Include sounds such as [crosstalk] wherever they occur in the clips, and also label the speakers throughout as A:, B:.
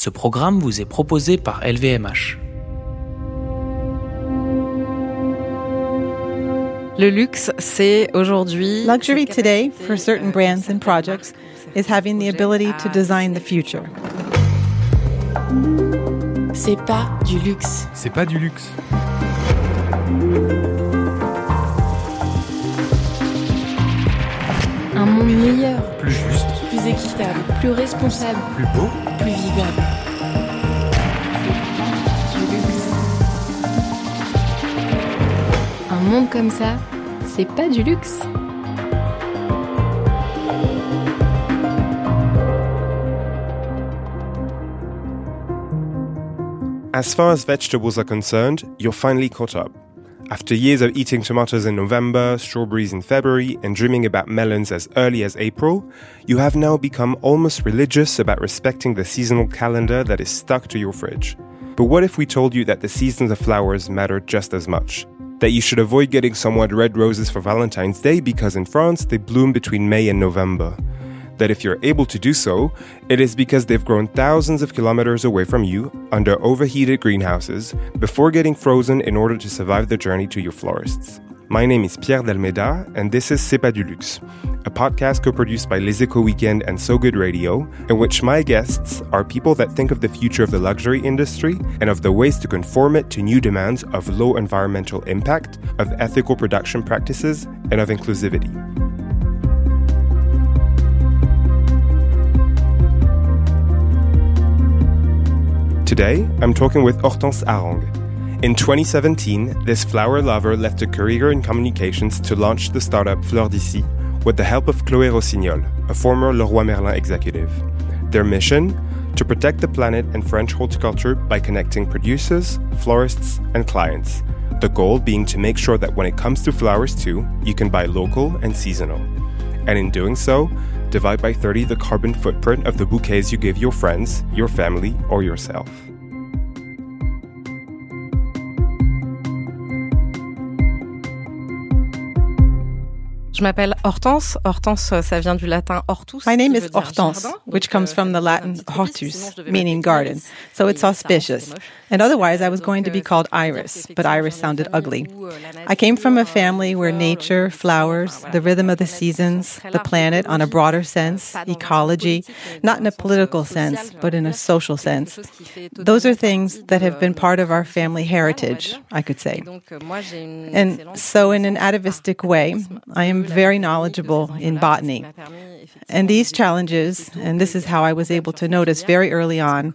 A: Ce programme vous est proposé par LVMH.
B: Le luxe, c'est aujourd'hui.
C: Luxury today, for certain brands and projects, is having the ability to design the future.
D: C'est pas du luxe.
E: C'est pas du luxe.
D: Un monde meilleur,
E: Plus juste,
D: plus équitable, plus responsable,
E: plus beau.
D: plus vivable. Un monde comme ça, c'est pas du luxe.
F: As far as vegetables are concerned, you're finally caught up. After years of eating tomatoes in November, strawberries in February, and dreaming about melons as early as April, you have now become almost religious about respecting the seasonal calendar that is stuck to your fridge. But what if we told you that the seasons of flowers matter just as much? That you should avoid getting somewhat red roses for Valentine's Day because in France they bloom between May and November that if you're able to do so, it is because they've grown thousands of kilometers away from you under overheated greenhouses before getting frozen in order to survive the journey to your florists. My name is Pierre Delmeda, and this is C'est pas du luxe, a podcast co produced by Les Weekend and So Good Radio, in which my guests are people that think of the future of the luxury industry and of the ways to conform it to new demands of low environmental impact, of ethical production practices, and of inclusivity. Today, I'm talking with Hortense Harang. In 2017, this flower lover left a career in communications to launch the startup Fleur d'ici with the help of Chloé Rossignol, a former Leroy Merlin executive. Their mission? To protect the planet and French horticulture by connecting producers, florists, and clients. The goal being to make sure that when it comes to flowers too, you can buy local and seasonal. And in doing so, divide by 30 the carbon footprint of the bouquets you give your friends, your family, or yourself.
B: Je m'appelle Hortense. Hortense, ça vient du latin hortus.
C: My name is Hortense,
B: jardin.
C: which comes
B: euh,
C: from the Latin
B: me fait plaisir,
C: hortus,
B: sinon je devais
C: meaning garden. So it's auspicious. And otherwise, I was going to be
B: euh,
C: called
B: ça veut dire
C: Iris, but Iris sounded ugly.
B: euh,
C: I came from a
B: euh,
C: family where nature,
B: euh,
C: flowers, the rhythm of the
B: la nature, c'est
C: seasons, the planet on a broader sense,
B: pas dans un sens
C: ecology,
B: euh,
C: not in a political sense, but in a social sense.
B: chose qui fait
C: Those are things that have been part of our family
B: familiale, on va
C: heritage. I could say.
B: Et donc, moi, j'ai une
C: And so, in an atavistic way, I am very knowledgeable in botany. And these challenges, and this is how I was able to notice very early on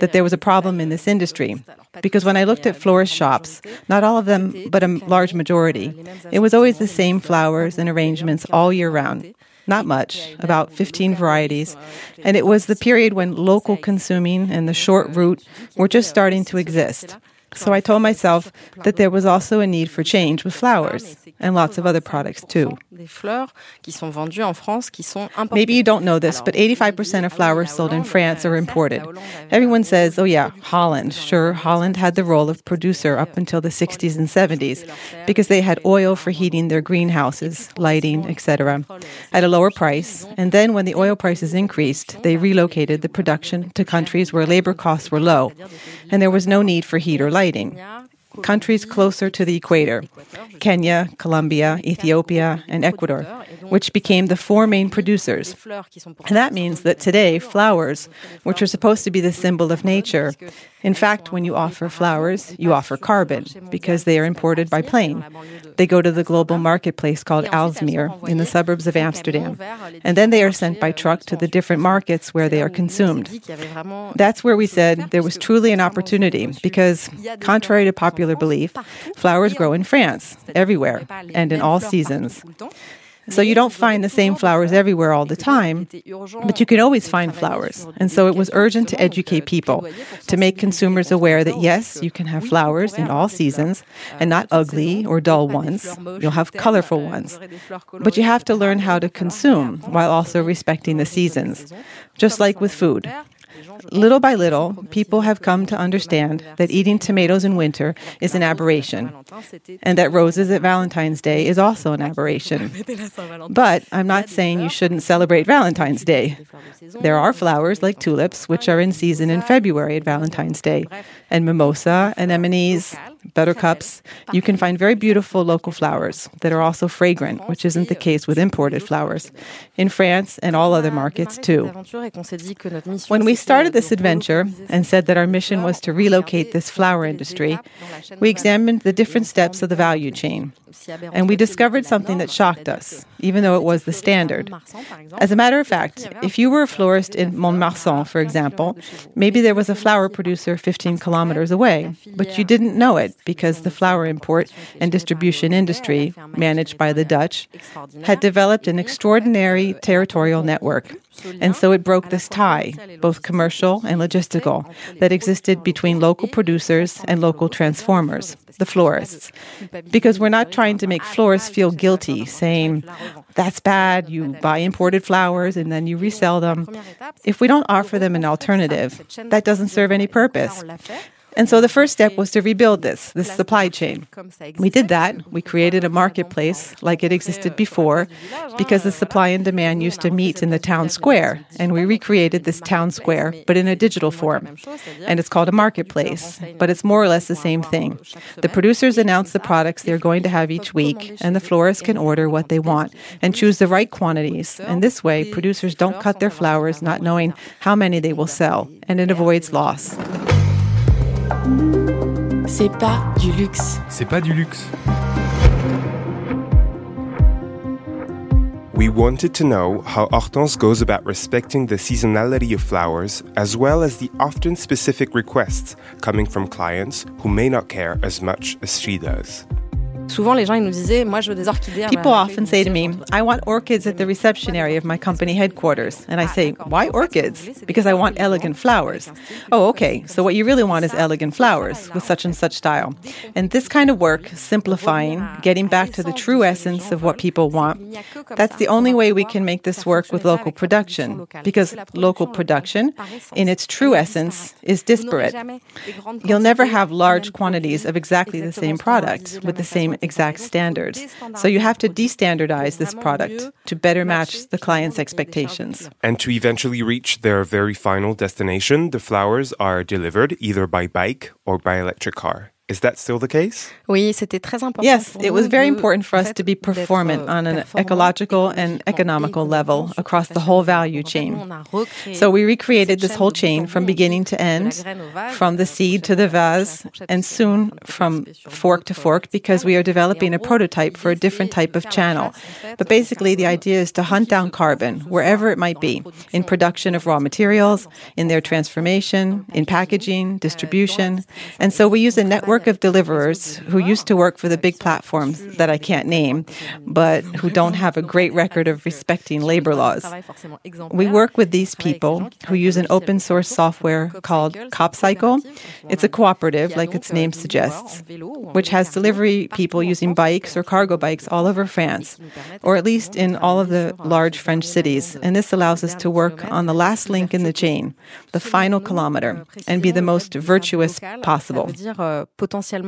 C: that there was a problem in this industry. Because when I looked at florist shops, not all of them, but a large majority, it was always the same flowers and arrangements all year round. Not much, about 15 varieties. And it was the period when local consuming and the short route were just starting to exist. So I told myself that there was also a need for change with flowers and lots of other products too.
B: Des fleurs qui sont vendues en France qui sont importées.
C: Maybe you don't know this, but 85% of flowers sold in France are imported. Everyone says, oh, yeah, Holland. Sure, Holland had the role of producer up until the 60s and 70s because they had oil for heating their greenhouses, lighting, etc., at a lower price. And then when the oil prices increased, they relocated the production to countries where labor costs were low and there was no need for heat or lighting. Countries closer to the equator Kenya, Colombia, Ethiopia, and Ecuador, which became the four main producers. And that means that today, flowers, which are supposed to be the symbol of nature, in fact, when you offer flowers, you offer carbon because they are imported by plane. They go to the global marketplace called Aalsmeer in the suburbs of Amsterdam, and then they are sent by truck to the different markets where they are consumed. That's where we said there was truly an opportunity because, contrary to popular belief, flowers grow in France, everywhere, and in all seasons. So you don't find the same flowers everywhere all the time, but you can always find flowers. And so it was urgent to educate people, to make consumers aware that yes, you can have flowers in all seasons and not ugly or dull ones. You'll have colorful ones. But you have to learn how to consume while also respecting the seasons, just like with food. Little by little, people have come to understand that eating tomatoes in winter is an aberration, and that roses at Valentine's Day is also an aberration. But I'm not saying you shouldn't celebrate Valentine's Day. There are flowers like tulips, which are in season in February at Valentine's Day, and mimosa, and anemones, buttercups. You can find very beautiful local flowers that are also fragrant, which isn't the case with imported flowers. In France and all other markets, too. When we started this adventure and said that our mission was to relocate this flower industry, we examined the different steps of the value chain. And we discovered something that shocked us, even though it was the standard. As a matter of fact, if you were a florist in Mont-de-Marsan, for example, maybe there was a flower producer 15 kilometers away, but you didn't know it because the flower import and distribution industry, managed by the Dutch, had developed an extraordinary territorial network. And so it broke this tie, both commercial and logistical, that existed between local producers and local transformers, the florists. Because we're not trying to make florists feel guilty, saying, that's bad, you buy imported flowers and then you resell them. If we don't offer them an alternative, that doesn't serve any purpose. And so the first step was to rebuild this, this supply chain. We did that. We created a marketplace like it existed before because the supply and demand used to meet in the town square. And we recreated this town square, but in a digital form. And it's called a marketplace, but it's more or less the same thing. The producers announce the products they're going to have each week, and the florists can order what they want and choose the right quantities. And this way, producers don't cut their flowers not knowing how many they will sell, and it avoids loss.
D: C'est pas du luxe.
E: C'est pas du luxe.
F: We wanted to know how Hortense goes about respecting the seasonality of flowers, as well as the often specific requests coming from clients who may not care as much as she does.
B: Souvent, les gens ils nous disaient, moi, je veux des orchidées.
C: People often say to me, I want orchids at the reception area of my company headquarters. And I ah, say, why orchids? Because I want elegant flowers. Oh, okay. So what you really want is elegant flowers with such and such style. And this kind of work, simplifying, getting back to the true essence of what people want, that's the only way we can make this work with local production. Because local production, in its true essence, is disparate. You'll never have large quantities of exactly the same product with the same exact standards. So you have to destandardize this product to better match the client's expectations.
F: And to eventually reach their very final destination, the flowers are delivered either by bike or by electric car. Is that still the case?
B: Oui, c'était très important.
C: Yes, it was very important for us to be performant on an ecological and economical level across the whole value chain. So we recreated this whole chain from beginning to end, from the seed to the vase, and soon from fork to fork because we are developing a prototype for a different type of channel. But basically, the idea is to hunt down carbon wherever it might be in production of raw materials, in their transformation, in packaging, distribution. And so we use a network network of deliverers who used to work for the big platforms that I can't name, but who don't have a great record of respecting labor laws. We work with these people who use an open source software called CoopCycle. It's a cooperative, like its name suggests, which has delivery people using bikes or cargo bikes all over France, or at least in all of the large French cities. And this allows us to work on the last link in the chain, the final kilometer, and be the most virtuous possible.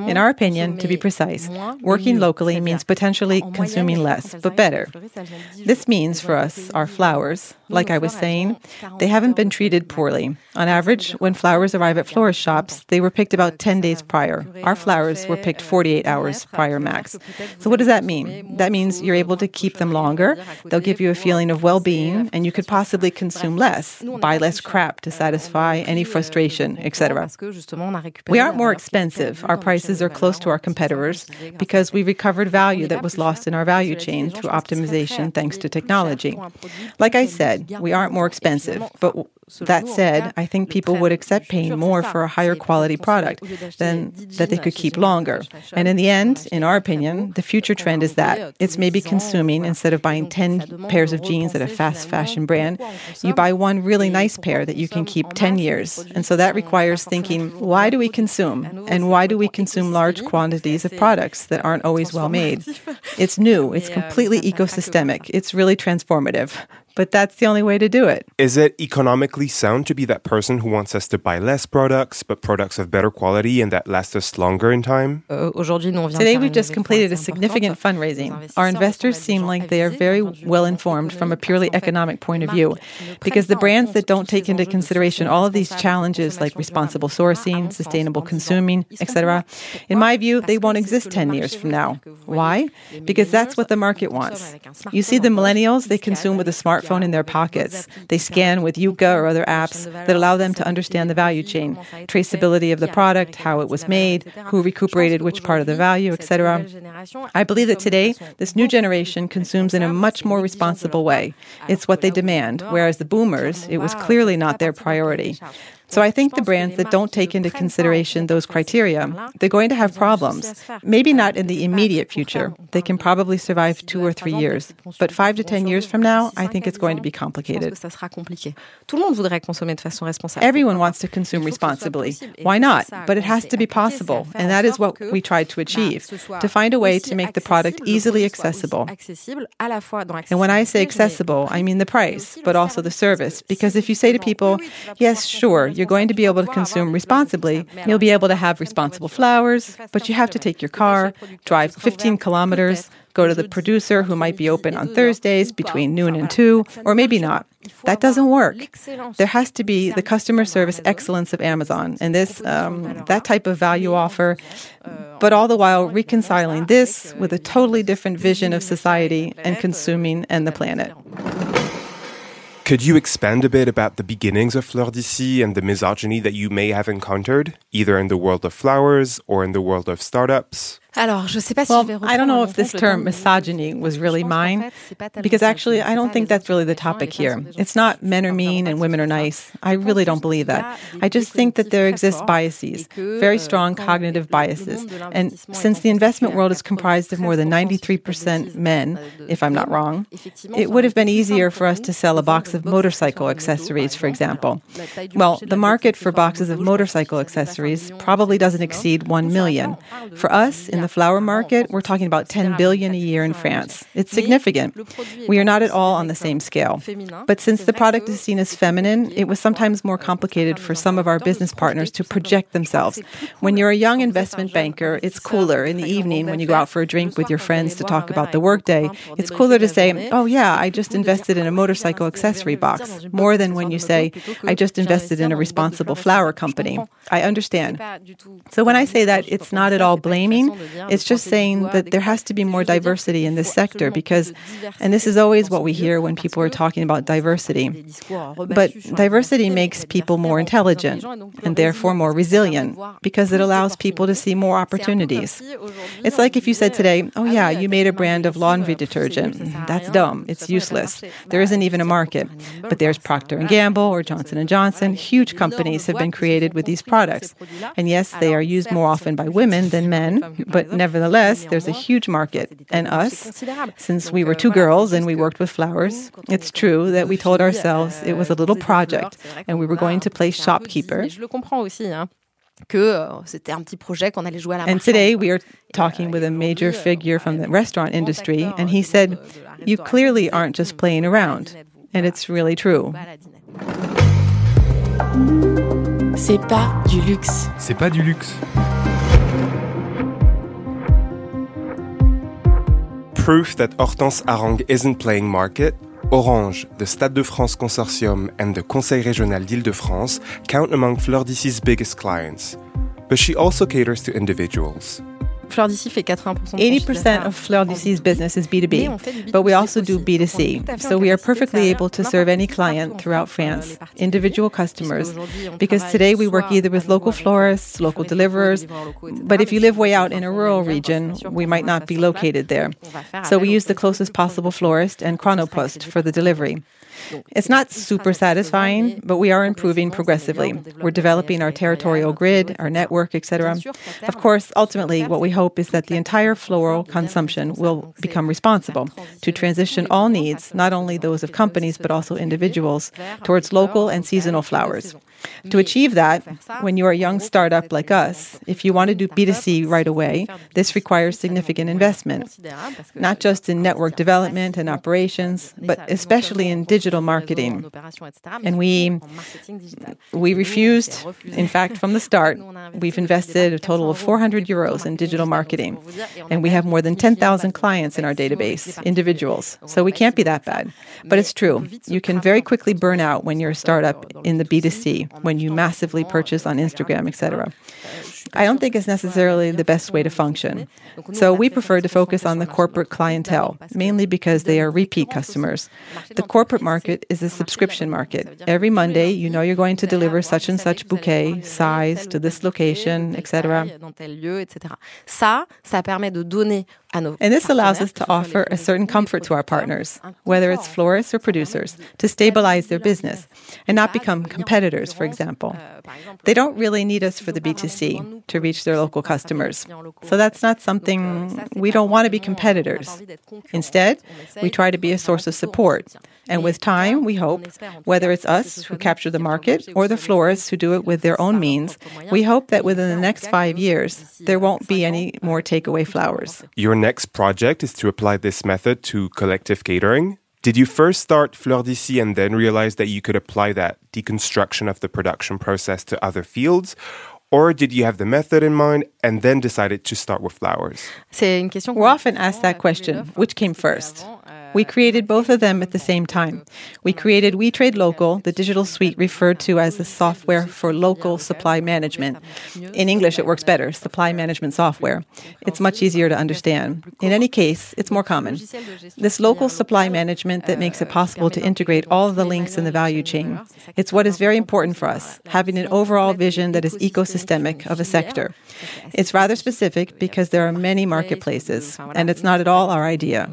C: In our opinion, to be precise, working locally means potentially consuming less, but better. This means for us, our flowers, like I was saying, they haven't been treated poorly. On average, when flowers arrive at florist shops, they were picked about 10 days prior. Our flowers were picked 48 hours prior max. So, what does that mean? That means you're able to keep them longer, they'll give you a feeling of well being, and you could possibly consume less, buy less crap to satisfy any frustration, etc. We aren't more expensive our prices are close to our competitors because we recovered value that was lost in our value chain through optimization thanks to technology. Like I said, we aren't more expensive, but that said, I think people would accept paying more for a higher quality product than that they could keep longer. And in the end, in our opinion, the future trend is that it's maybe consuming instead of buying 10 pairs of jeans at a fast fashion brand, you buy one really nice pair that you can keep 10 years. And so that requires thinking, why do we consume? And why do we consume large quantities of products that aren't always well made? It's new, [laughs] it's completely ecosystemic, it's really transformative but that's the only way to do it.
F: Is it economically sound to be that person who wants us to buy less products, but products of better quality and that last us longer in time?
B: Euh, aujourd'hui, nous, on vient de
C: Today, we've just completed a significant fundraising. Our investors seem like they are very well informed from a purely economic point of view. Because the
B: prennent pas en
C: brands that don't take into consideration all of these challenges like responsible sourcing, sustainable
B: en 10 ans,
C: consuming, etc., in my view, they won't exist 10 years from now.
B: c'est-à-dire que vous
C: Why? Because that's what the market wants.
B: consomment avec un
C: You see the
B: smartphone en poche,
C: millennials, they consume with a
B: avec
C: smartphone in their pockets. They scan with Yuka or other apps that allow them to understand the value chain, traceability of the product, how it was made, who recuperated which part of the value, etc. I believe that today, this new generation consumes in a much more responsible way. It's what they demand, whereas the boomers, it was clearly not their priority. So I think the brands that don't take into consideration those criteria, they're going to have problems. Maybe not in the immediate future. They can probably survive two or three years. But five to ten years from now, I think it's going to be complicated.
B: ça sera compliqué. Tout le monde voudrait consommer de façon responsable.
C: Everyone wants to consume responsibly. Why not? But it has to be possible. And that is what we tried to achieve to find a way to make the product easily accessible. And when I say accessible, I mean the price, but also the service. Because if you say to people, yes, sure, you're going to be able to consume responsibly, you'll be able to have responsible flowers, but you have to take your car, drive 15 kilometers, go to the producer who might be open on Thursdays between noon and 2, or maybe not. That doesn't work. There has to be the customer service excellence of Amazon and this um, that type of value offer, but all the while reconciling this with a totally different vision of society and consuming and the planet.
F: Could you expand a bit about the beginnings of Fleur d'ici and the misogyny that you may have encountered, either in the world of flowers or in the world of startups?
B: Alors, je sais pas si
C: Well,
B: je vais
C: I don't know if this
B: en compte le
C: term misogyny was really
B: Je pense qu'en
C: mine,
B: fait, c'est pas tellement
C: because actually, I don't think that's really the topic here. It's not men are mean and women are nice. I really don't believe that. I just think that there exist biases, very strong cognitive biases. And since the investment world is comprised of more than 93% men, if I'm not wrong, it would have been easier for us to sell a box of motorcycle accessories, for example. Well, the market for boxes of motorcycle accessories probably doesn't exceed 1 million. For us, in the flower market, we're talking about 10 billion a year in France. It's significant. We are not at all on the same scale. But since the product is seen as feminine, it was sometimes more complicated for some of our business partners to project themselves. When you're a young investment banker, it's cooler in the evening when you go out for a drink with your friends to talk about the workday. It's cooler to say, oh, yeah, I just invested in a motorcycle accessory box, more than when you say, I just invested in a responsible flower company. I understand. So when I say that, it's not at all blaming, it's just saying that there has to be more diversity in this sector because, and this is always what we hear when people are talking about diversity. But diversity makes people more intelligent and therefore more resilient because it allows people to see more opportunities. It's like if you said today, oh yeah, you made a brand of laundry detergent. That's dumb. It's useless. There isn't even a market. But there's Procter & Gamble or Johnson & Johnson. Huge companies have been created with these products. And yes, they are used more often by women than men, but nevertheless, there's a huge market. And us, since we were two girls and we worked with flowers, it's true that we told ourselves it was a little project and we were going to play shopkeeper.
B: Je le comprends aussi, hein, que euh, c'était un petit projet qu'on allait jouer à la
C: And today we are talking with a major figure from the restaurant industry, and he said, You clearly aren't just playing around. And it's really true.
D: C'est pas du luxe.
E: C'est pas du luxe.
F: Proof that Hortense Harang isn't playing market, Orange, the Stade de France Consortium, and the Conseil Régional d'Île-de-France count among Fleur biggest clients. But she also caters to individuals.
B: Fleur d'ici fait 80% de son chiffre
C: 80%
B: d'affaires
C: of Fleur d'Ici's business is
B: Mais on
C: B2B, but we also do. B2C.
B: Tout
C: So we are
B: en capacité de
C: perfectly able to serve any client throughout
B: France, euh,
C: France, individual customers. Because today we work either with local florists, local deliverers,
B: locaux, des livreurs locaux, etc.
C: but if you live way out in a rural region, we might not be located there.
B: on va faire
C: So we use the closest possible florist and
B: nous. Ça sera
C: chronopost for the delivery. It's not super satisfying, but we are improving progressively. We're developing our territorial grid, our network, etc. Of course, ultimately, what we hope is that the entire floral consumption will become responsible to transition all needs, not only those of companies, but also individuals, towards local and seasonal flowers. To achieve that, when you're a young startup like us, if you want to do B2C right away, this requires significant investment, not just in network development and operations, but especially in digital marketing. And we we refused, in fact, from the start, we've invested a total of 400 euros in digital marketing. And we have more than 10,000 clients in our database, individuals. So we can't be that bad. But it's true. You can very quickly burn out when you're a startup in the B2C, when you massively purchase on Instagram, etc. I don't think it's necessarily the best way to function. So we prefer to focus on the corporate clientele, mainly because they are repeat customers. The corporate market is a subscription market. Every Monday, you know you're going to deliver such and such bouquet, size, to this location, etc.
B: Ça, ça permet de donner
C: and this allows us to offer a certain comfort to our partners, whether it's florists or producers, to stabilize their business and not become competitors, for example. They don't really need us for the B2C to reach their local customers. So that's not something we don't want to be competitors. Instead, we try to be a source of support. And with time, we hope, whether it's us who capture the market or the florists who do it with their own means, we hope that within the next five years, there won't be any more takeaway flowers.
F: Your next project is to apply this method to collective catering. Did you first start Fleur d'ici and then realize that you could apply that deconstruction of the production process to other fields? Or did you have the method in mind and then decided to start with flowers?
C: We're often asked that question which came first? We created both of them at the same time. We created We Trade Local, the digital suite referred to as the software for local supply management. In English, it works better supply management software. It's much easier to understand. In any case, it's more common. This local supply management that makes it possible to integrate all the links in the value chain. It's what is very important for us, having an overall vision that is ecosystemic of a sector. It's rather specific because there are many marketplaces, and it's not at all our idea.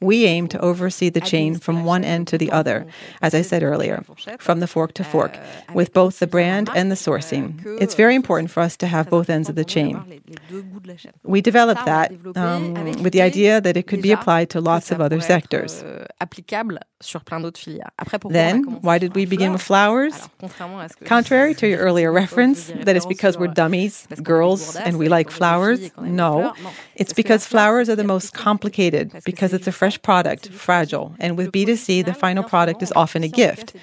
C: We aim to oversee the chain from one end to the other, as I said earlier, from the fork to fork, with both the brand and the sourcing. It's very important for us to have both ends of the chain. We developed that um, with the idea that it could be applied to lots of other sectors. Then, why did we begin with flowers? Contrary to your earlier reference, that it's because we're dummies, girls, and we like flowers. No, it's because flowers are the most complicated, because it's a fresh product, fragile, and with B2C, the final product is often a gift.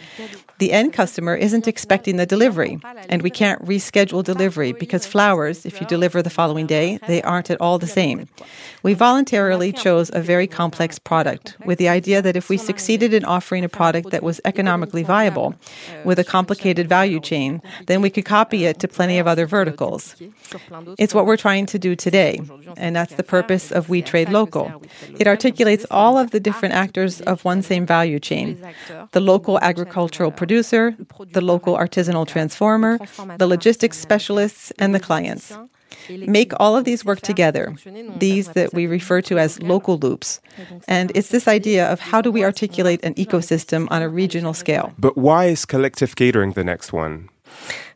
C: The end customer isn't expecting the delivery, and we can't reschedule delivery because flowers, if you deliver the following day, they aren't at all the same. We voluntarily chose a very complex product with the idea that if we succeeded in offering a product that was economically viable with a complicated value chain, then we could copy it to plenty of other verticals. It's what we're trying to do today, and that's the purpose of We Trade Local. It articulates all of the different actors of one same value chain the local agricultural producer, the local artisanal transformer, the logistics specialists, and the clients. Make all of these work together, these that we refer to as local loops. And it's this idea of how do we articulate an ecosystem on a regional scale.
F: But why is collective catering the next one?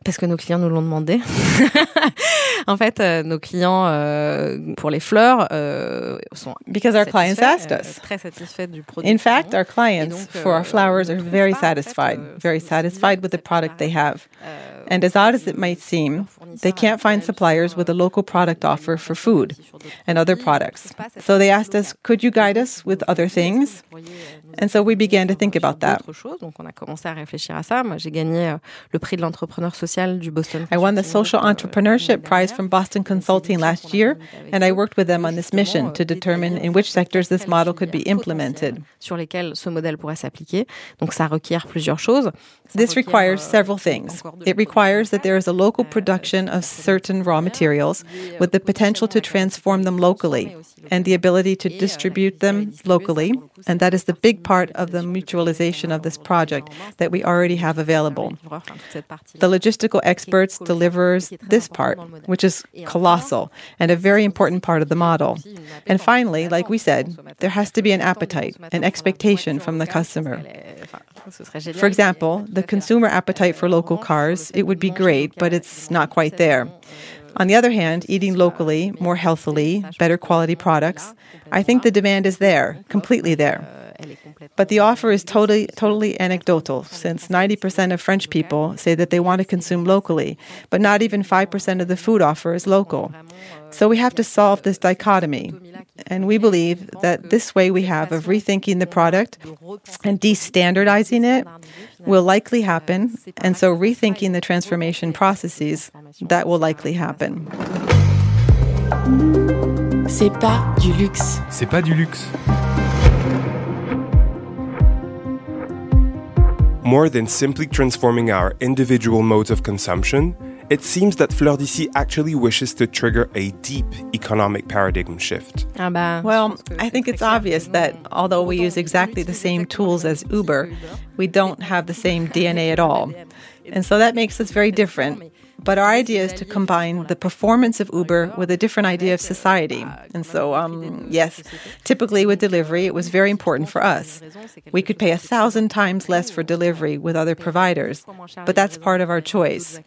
B: Parce que nos clients nous l'ont demandé. [laughs] en fait, euh, nos clients euh, pour les fleurs euh, sont
C: because our clients asked us.
B: très satisfaits du produit.
C: In fact, our clients donc, for our flowers are very satisfied, very satisfied with the product they have. And as odd as it might seem, they can't find suppliers with a local product offer for food and other products. So they asked us, could you guide us with other things? And so we began to think about that.
B: Donc commencé à réfléchir à ça. Moi, j'ai gagné euh, le prix de l'entrepreneur social du Boston.
C: I won the Social euh, Entrepreneurship Prize from Boston Consulting last year, and I worked with them on this mission euh, to determine in which sectors this model could be implemented.
B: Sur lesquels ce modèle pourrait s'appliquer. Donc ça requiert plusieurs choses.
C: This requires several things. It requires that there is a local production of certain raw materials with the potential to transform them locally and the ability to distribute them locally. And that is the big part of the mutualization of this project that we already have available. The logistical experts delivers this part, which is colossal and a very important part of the model. And finally, like we said, there has to be an appetite, an expectation from the customer. For example, the consumer appetite for local cars, it would be great, but it's not quite there. On the other hand, eating locally, more healthily, better quality products, I think the demand is there, completely there. But the offer is totally, totally anecdotal, since 90% of French people say that they want to consume locally, but not even 5% of the food offer is local. So we have to solve this dichotomy. And we believe that this way we have of rethinking the product and de-standardizing it will likely happen. And so rethinking the transformation processes, that will likely happen.
D: C'est pas du luxe.
E: C'est pas du luxe.
F: More than simply transforming our individual modes of consumption, it seems that Fleur d'Ici actually wishes to trigger a deep economic paradigm shift.
B: Ah
C: Well, I think it's obvious that although we use exactly the same tools as Uber, we don't have the same DNA at all. And so that makes us very different. But our idea is to combine the performance of Uber with a different idea of society. And so, um, yes, typically with delivery, it was very important for us. We could pay a thousand times less for delivery with other providers, but that's part of our choice.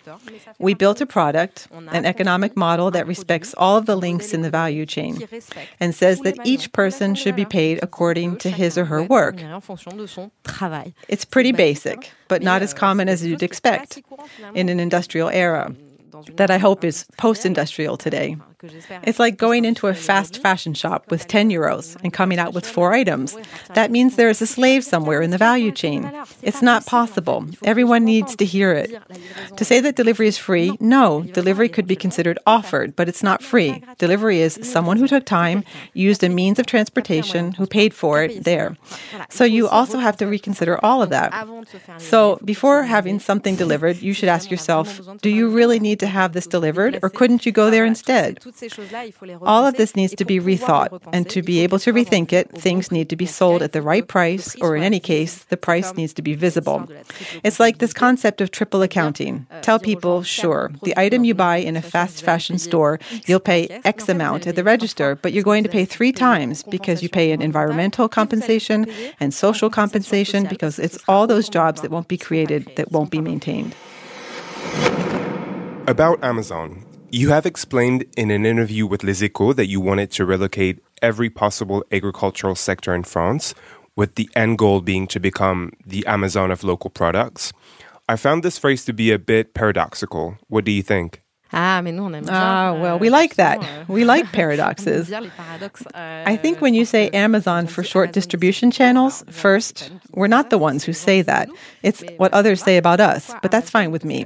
C: We built a product, an economic model that respects all of the links in the value chain and says that each person should be paid according to his or her work. It's pretty basic, but not as common as you'd expect in an industrial era that I hope is post industrial today. It's like going into a fast fashion shop with 10 euros and coming out with four items. That means there is a slave somewhere in the value chain. It's not possible. Everyone needs to hear it. To say that delivery is free, no, delivery could be considered offered, but it's not free. Delivery is someone who took time, used a means of transportation, who paid for it there. So you also have to reconsider all of that. So before having something [laughs] delivered, you should ask yourself do you really need to have this delivered, or couldn't you go there instead? All of this needs to be rethought, and to be able to rethink it, things need to be sold at the right price, or in any case, the price needs to be visible. It's like this concept of triple accounting. Tell people, sure, the item you buy in a fast fashion store, you'll pay X amount at the register, but you're going to pay three times because you pay an environmental compensation and social compensation because it's all those jobs that won't be created, that won't be maintained.
F: About Amazon, you have explained in an interview with Les Echos that you wanted to relocate every possible agricultural sector in France, with the end goal being to become the Amazon of local products. I found this phrase to be a bit paradoxical. What do you think?
B: Ah, mais nous, on aime bien.
C: Ah, well,
B: euh,
C: we like that.
B: euh,
C: We like paradoxes. [laughs]
B: bien les paradoxes, euh,
C: I think when you say Amazon for short distribution channels, first, we're not the ones who say that. It's what others say about us, but that's fine with me.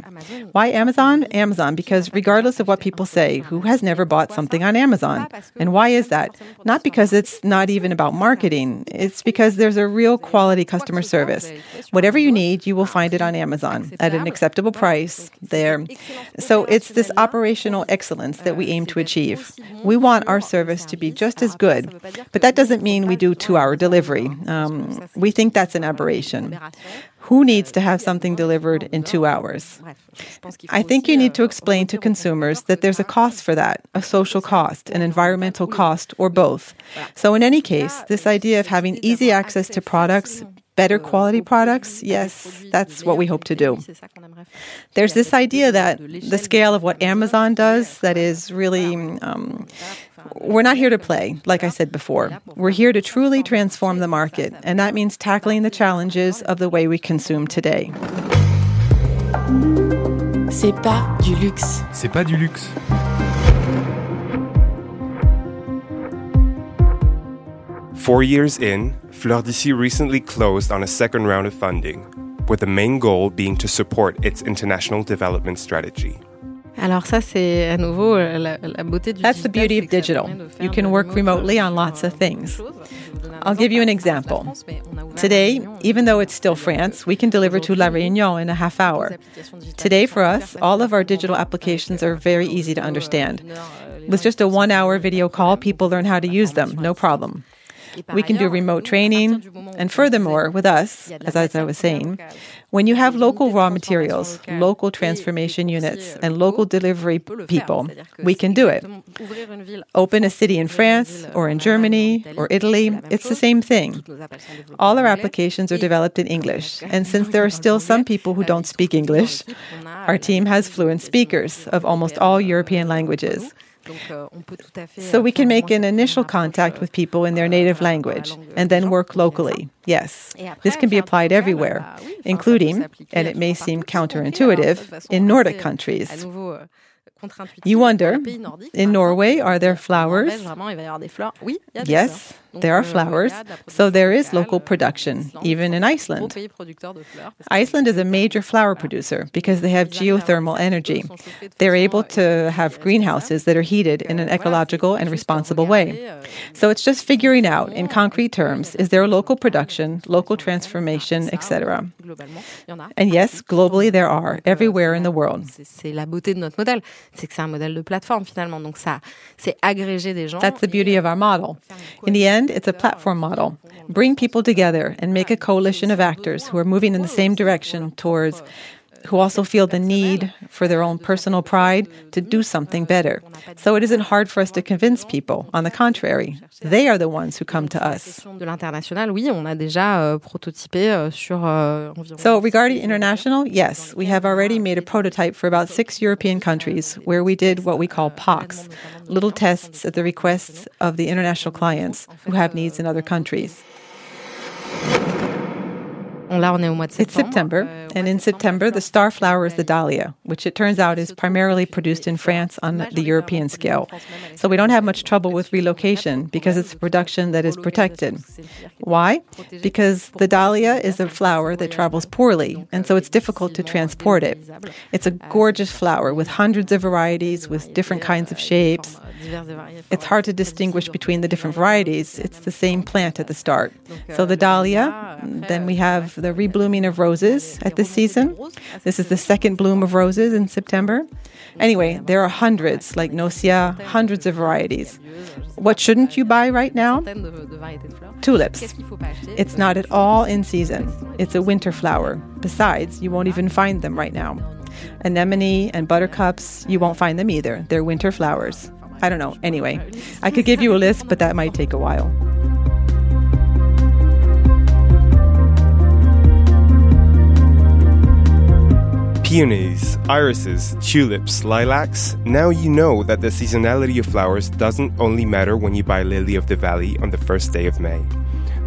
C: Why Amazon? Amazon, because regardless of what people say, who has never bought something on Amazon? And why is that? Not because it's not even about marketing, it's because there's a real quality customer service. Whatever you need, you will find it on Amazon at an acceptable price there. So it's this operational excellence that we aim to achieve. We want our service to be just as good, but that doesn't mean we do two hour delivery. Um, we think that's an aberration. Who needs to have something delivered in two hours? I think you need to explain to consumers that there's a cost for that, a social cost, an environmental cost, or both. So, in any case, this idea of having easy access to products, better quality products, yes, that's what we hope to do. There's this idea that the scale of what Amazon does that is really. Um, we're not here to play, like I said before. We're here to truly transform the market, and that means tackling the challenges of the way we consume today.
D: C'est pas du luxe.
E: C'est pas du luxe.
F: Four years in, Fleur d'Ici recently closed on a second round of funding, with the main goal being to support its international development strategy.
B: Alors ça, c'est à nouveau euh, la, la beauté du
C: That's the beauty of digital.
B: permet de faire
C: You can work remotely on
B: euh,
C: lots of euh, things.
B: choses. Je donne un
C: I'll give you an example.
B: France, mais on a ouvert
C: Today, even though it's still euh, France, we can deliver to La Réunion in a half hour. Today, for us, all of our digital applications are very easy to euh, understand. With just a one hour video call, people learn how to use them, no problem. We can do remote training. And furthermore, with us, as, as I was saying, when you have local raw materials, local transformation units, and local delivery people, we can do it. Open a city in France or in Germany or Italy, it's the same thing. All our applications are developed in English, and since there are still some people who don't speak English, our team has fluent speakers of almost all European languages. So we can make an initial contact with people in their native language and then work locally. Yes, this can be applied everywhere, including, and it may seem counterintuitive, in Nordic countries. You wonder, in Norway, are there flowers? Yes, there are flowers, so there is local production, even in Iceland. Iceland is a major flower producer because they have geothermal energy. They're able to have greenhouses that are heated in an ecological and responsible way. So it's just figuring out, in concrete terms, is there a local production, local transformation, etc. And yes, globally there are, everywhere in the world.
B: C'est la beauté de notre modèle, c'est que c'est un modèle de plateforme finalement. Donc ça, c'est agréger des gens.
C: That's the beauty of our model. In the end, it's a platform model. Bring people together and make a coalition of actors who are moving in the same direction towards who also feel the need for their own personal pride to do something better. So it isn't hard for us to convince people. On the contrary, they are the ones who come to us. So regarding international, yes, we have already made a prototype for about six European countries where we did what we call POCs, little tests at the requests of the international clients who have needs in other countries.
B: Là, on est au mois de
C: It's September, and in September, the star flower is the dahlia, which it turns out is primarily produced in France on the European scale. So we don't have much trouble with relocation because it's a production that is protected. Why? Because the dahlia is a flower that travels poorly, and so it's difficult to transport it. It's a gorgeous flower with hundreds of varieties with different kinds of shapes. It's hard to distinguish between the different varieties. It's the same plant at the start. So the dahlia, then we have the reblooming of roses at this season. This is the second bloom of roses in September. Anyway, there are hundreds, like Nocia, hundreds of varieties. What shouldn't you buy right now? Tulips. It's not at all in season. It's a winter flower. Besides, you won't even find them right now. Anemone and buttercups, you won't find them either. They're winter flowers. I don't know. Anyway, I could give you a list, but that might take a while.
F: Peonies, irises, tulips, lilacs. Now you know that the seasonality of flowers doesn't only matter when you buy Lily of the Valley on the first day of May.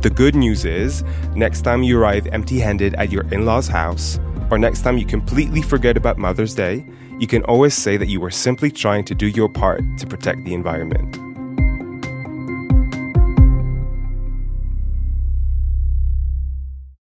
F: The good news is, next time you arrive empty handed at your in law's house, or next time you completely forget about Mother's Day, you can always say that you were simply trying to do your part to protect the environment.